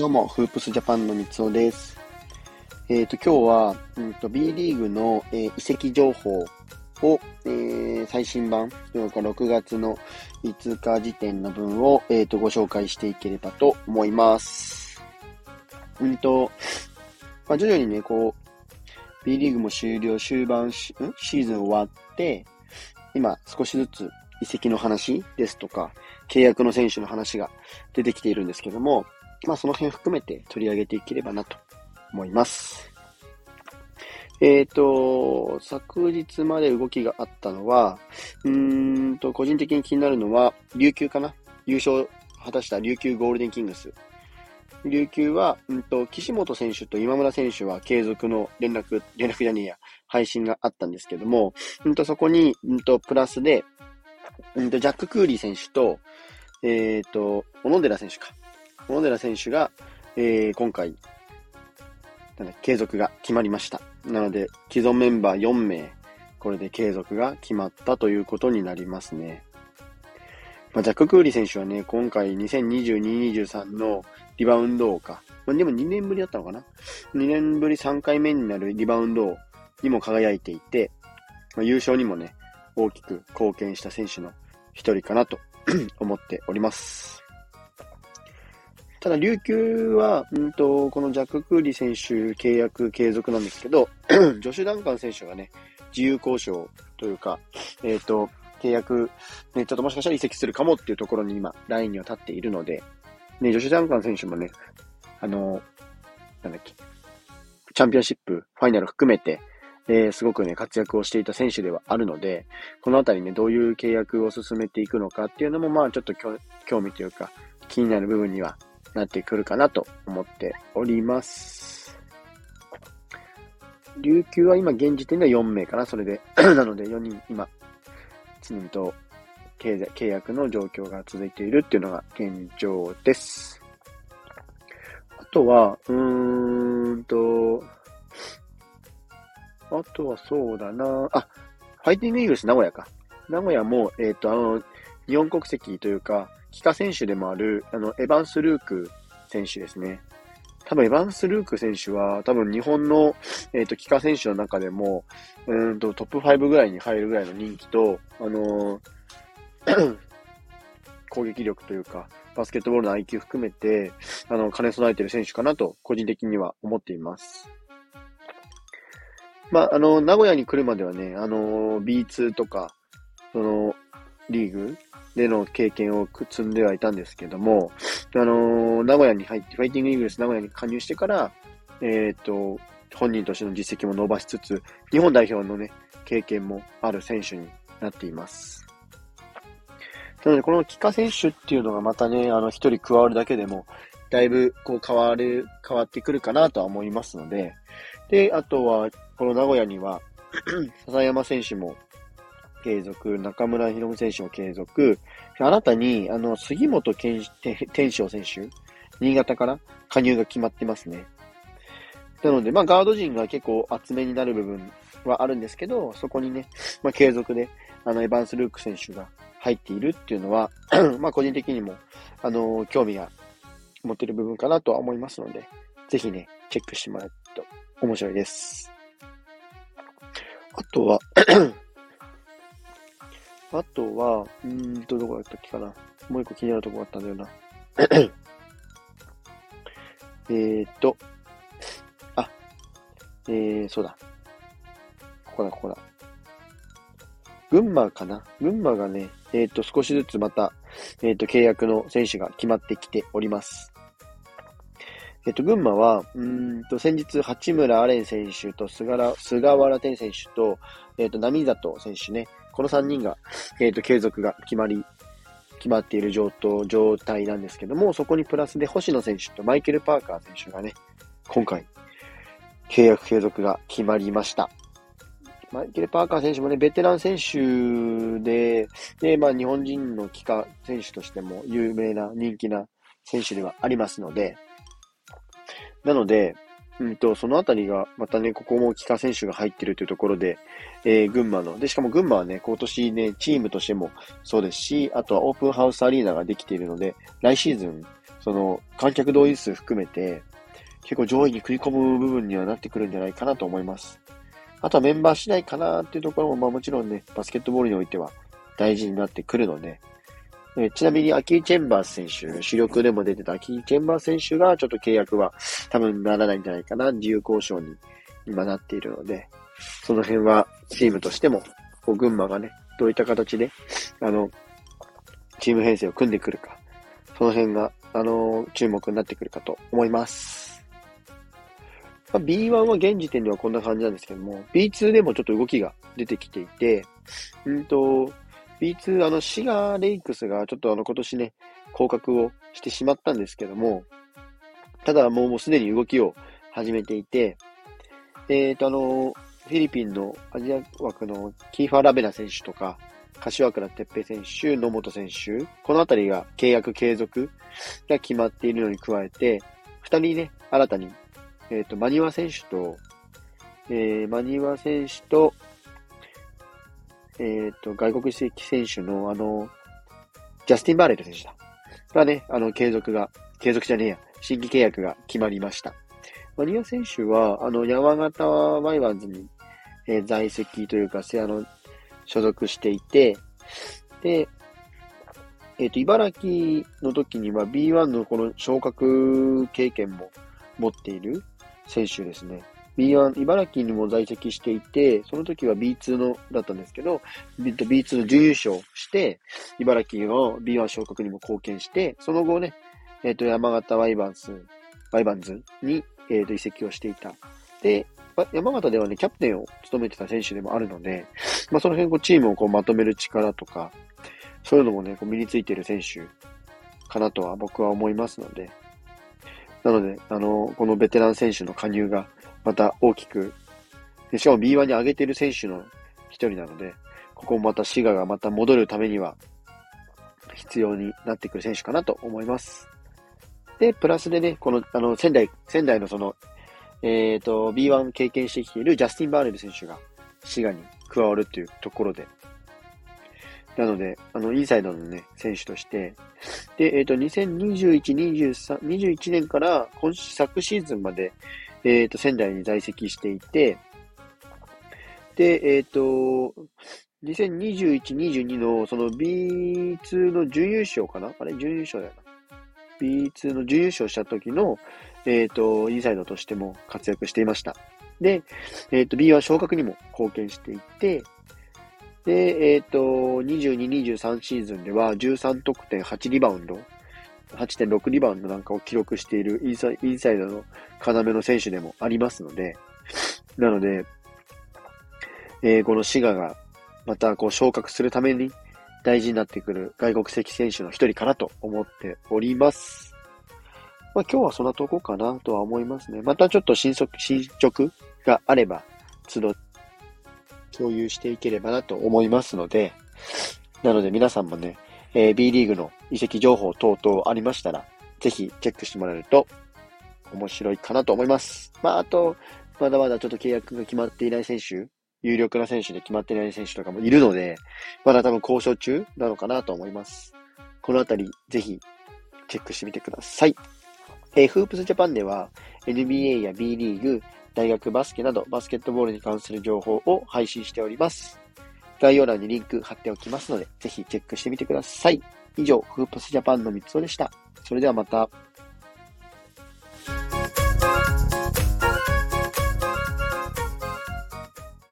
どうも、フープスジャパンの三つおです。えっ、ー、と、今日は、うんと、B リーグの、えー、移籍情報を、えー、最新版、6月の5日時点の分を、えっ、ー、と、ご紹介していければと思います。うんと、まあ、徐々にね、こう、B リーグも終了、終盤し、シーズン終わって、今、少しずつ移籍の話ですとか、契約の選手の話が出てきているんですけども、まあその辺含めて取り上げていければなと思います。えっ、ー、と、昨日まで動きがあったのは、うーんと、個人的に気になるのは、琉球かな？優勝果たした琉球ゴールデンキングス。琉球は、うんと、岸本選手と今村選手は継続の連絡、連絡じゃねえや、配信があったんですけども、うんと、そこに、うんと、プラスで、うんと、ジャック・クーリー選手と、えっ、ー、と、小野寺選手か。小野寺選手が、えー、今回、継続が決まりました。なので、既存メンバー4名、これで継続が決まったということになりますね。まあ、ジャック・クーリー選手はね、今回2022-23のリバウンド王か。まあ、でも2年ぶりだったのかな ?2 年ぶり3回目になるリバウンド王にも輝いていて、まあ、優勝にもね、大きく貢献した選手の一人かなと 思っております。ただ、琉球は、うんと、このジャック・クーリ選手契約継続なんですけど、ジョシュ・ダンカン選手がね、自由交渉というか、えっ、ー、と、契約、ね、ちょっともしかしたら移籍するかもっていうところに今、ラインには立っているので、ね、ジョシュ・ダンカン選手もね、あの、なんだっけ、チャンピオンシップ、ファイナル含めて、えー、すごくね、活躍をしていた選手ではあるので、このあたりね、どういう契約を進めていくのかっていうのも、まあ、ちょっと興味というか、気になる部分にはなってくるかなと思っております。琉球は今現時点では4名かな、それで。なので4人今、常にと契約の状況が続いているっていうのが現状です。あとは、うーんと、あとはそうだなあ、ファイティングイーグルス名古屋か。名古屋も、えっ、ー、と、あの、日本国籍というか、帰化選手でもある、あの、エヴァンス・ルーク選手ですね。多分、エヴァンス・ルーク選手は、多分日本の、えっ、ー、と、帰化選手の中でも、うんと、トップ5ぐらいに入るぐらいの人気と、あのー、攻撃力というか、バスケットボールの IQ 含めて、あの、兼ね備えてる選手かなと、個人的には思っています。まあ、あの、名古屋に来るまではね、あの、B2 とか、その、リーグでの経験を積んではいたんですけども、あの、名古屋に入って、ファイティングイーグルス名古屋に加入してから、えっ、ー、と、本人としての実績も伸ばしつつ、日本代表のね、経験もある選手になっています。なので、この帰化選手っていうのがまたね、あの、一人加わるだけでも、だいぶ、こう、変わる、変わってくるかなとは思いますので、で、あとは、この名古屋には、笹山選手も継続、中村博美選手も継続、新たに、あの、杉本健天翔選手、新潟から加入が決まってますね。なので、まあ、ガード陣が結構厚めになる部分はあるんですけど、そこにね、まあ、継続で、あの、エヴァンス・ルーク選手が入っているっていうのは まあ、個人的にも、あの、興味が持てる部分かなとは思いますので、ぜひね、チェックしてもらえると面白いです。あとは あとは、うーんと、どこだったっけかな。もう一個気になるとこがあったんだよな。えっと、あ、えー、そうだ。ここだ、ここだ。群馬かな群馬がね、えー、と、少しずつまた、えー、と、契約の選手が決まってきております。えっと、群馬は、うんと、先日、八村アレン選手と菅原、菅原天選手と、えっと、波里選手ね、この3人が、えっ、ー、と、継続が決まり、決まっている状状態なんですけども、そこにプラスで星野選手とマイケル・パーカー選手がね、今回、契約継続が決まりました。マイケル・パーカー選手もね、ベテラン選手で、で、まあ日本人の帰化選手としても有名な人気な選手ではありますので、なので、うんと、そのあたりが、またね、ここも帰化選手が入ってるというところで、えー、群馬の、で、しかも群馬はね、今年ね、チームとしてもそうですし、あとはオープンハウスアリーナができているので、来シーズン、その、観客動員数含めて、結構上位に食い込む部分にはなってくるんじゃないかなと思います。あとはメンバー次第かなっていうところも、まあもちろんね、バスケットボールにおいては大事になってくるので、えちなみにアキー・チェンバース選手、主力でも出てたアキー・チェンバース選手がちょっと契約は多分ならないんじゃないかな、自由交渉に今なっているので、その辺はチームとしても、こう群馬がね、どういった形で、あの、チーム編成を組んでくるか、その辺が、あの、注目になってくるかと思います。まあ、B1 は現時点ではこんな感じなんですけども、B2 でもちょっと動きが出てきていて、うんと、B2、あの、シガーレイクスがちょっとあの、今年ね、降格をしてしまったんですけども、ただもうすでに動きを始めていて、えっ、ー、と、あの、フィリピンのアジア枠のキーファー・ラベナ選手とか、柏倉哲平選手、野本選手、このあたりが契約継続が決まっているのに加えて、二人ね、新たに、えっ、ー、と、マニワ選手と、えー、マニワ選手と、えっ、と、外国籍選手の、あの、ジャスティン・バーレット選手だ。がね、あの、継続が、継続じゃねえや、新規契約が決まりました。マニア選手は、あの、山形ワイワンズに、えー、在籍というか、あの、所属していて、で、えっ、ー、と、茨城の時には B1 のこの昇格経験も持っている選手ですね。B1、茨城にも在籍していて、その時は B2 の、だったんですけど、B2 の準優勝して、茨城の B1 昇格にも貢献して、その後ね、えっ、ー、と、山形ワイバンス、ワイバンズに、えっ、ー、と、移籍をしていた。で、山形ではね、キャプテンを務めてた選手でもあるので、まあ、その辺、こう、チームをこうまとめる力とか、そういうのもね、こう身についている選手かなとは僕は思いますので、なので、あの、このベテラン選手の加入がまた大きく、でしかも B1 に上げている選手の一人なので、ここもまた滋賀がまた戻るためには必要になってくる選手かなと思います。で、プラスでね、この、あの、仙台、仙台のその、えっ、ー、と、B1 経験してきているジャスティン・バーレル選手が滋賀に加わるというところで、なので、あの、インサイドのね、選手として、で、えっ、ー、と、2021、23、21年から今昨シーズンまで、えっ、ー、と、仙台に在籍していて、で、えっ、ー、と、2021、22のその B2 の準優勝かな？あれ？準優勝だよな。B2 の準優勝した時の、えっ、ー、と、インサイドとしても活躍していました。で、えっ、ー、と、B1 昇格にも貢献していて、で、えっ、ー、と、22、23シーズンでは13得点8リバウンド、8.6リバウンドなんかを記録しているインサイインサイドの要の選手でもありますので、なので、えー、この滋賀がまたこう昇格するために大事になってくる外国籍選手の一人かなと思っております。まあ、今日はそんなとこかなとは思いますね。またちょっと新速、進捗があれば、都度共有していければなと思いますので、なので皆さんもね、えー、B リーグの移籍情報等々ありましたら、ぜひチェックしてもらえると面白いかなと思います。まあ、あと、まだまだちょっと契約が決まっていない選手、有力な選手で決まっていない選手とかもいるので、まだ多分交渉中なのかなと思います。このあたり、ぜひ、チェックしてみてください。えー、フープスジャパンでは、NBA や B リーグ、大学バスケなどバスケットボールに関する情報を配信しております。概要欄にリンク貼っておきますので、ぜひチェックしてみてください。以上、フープスジャパンの三つでした。それではまた。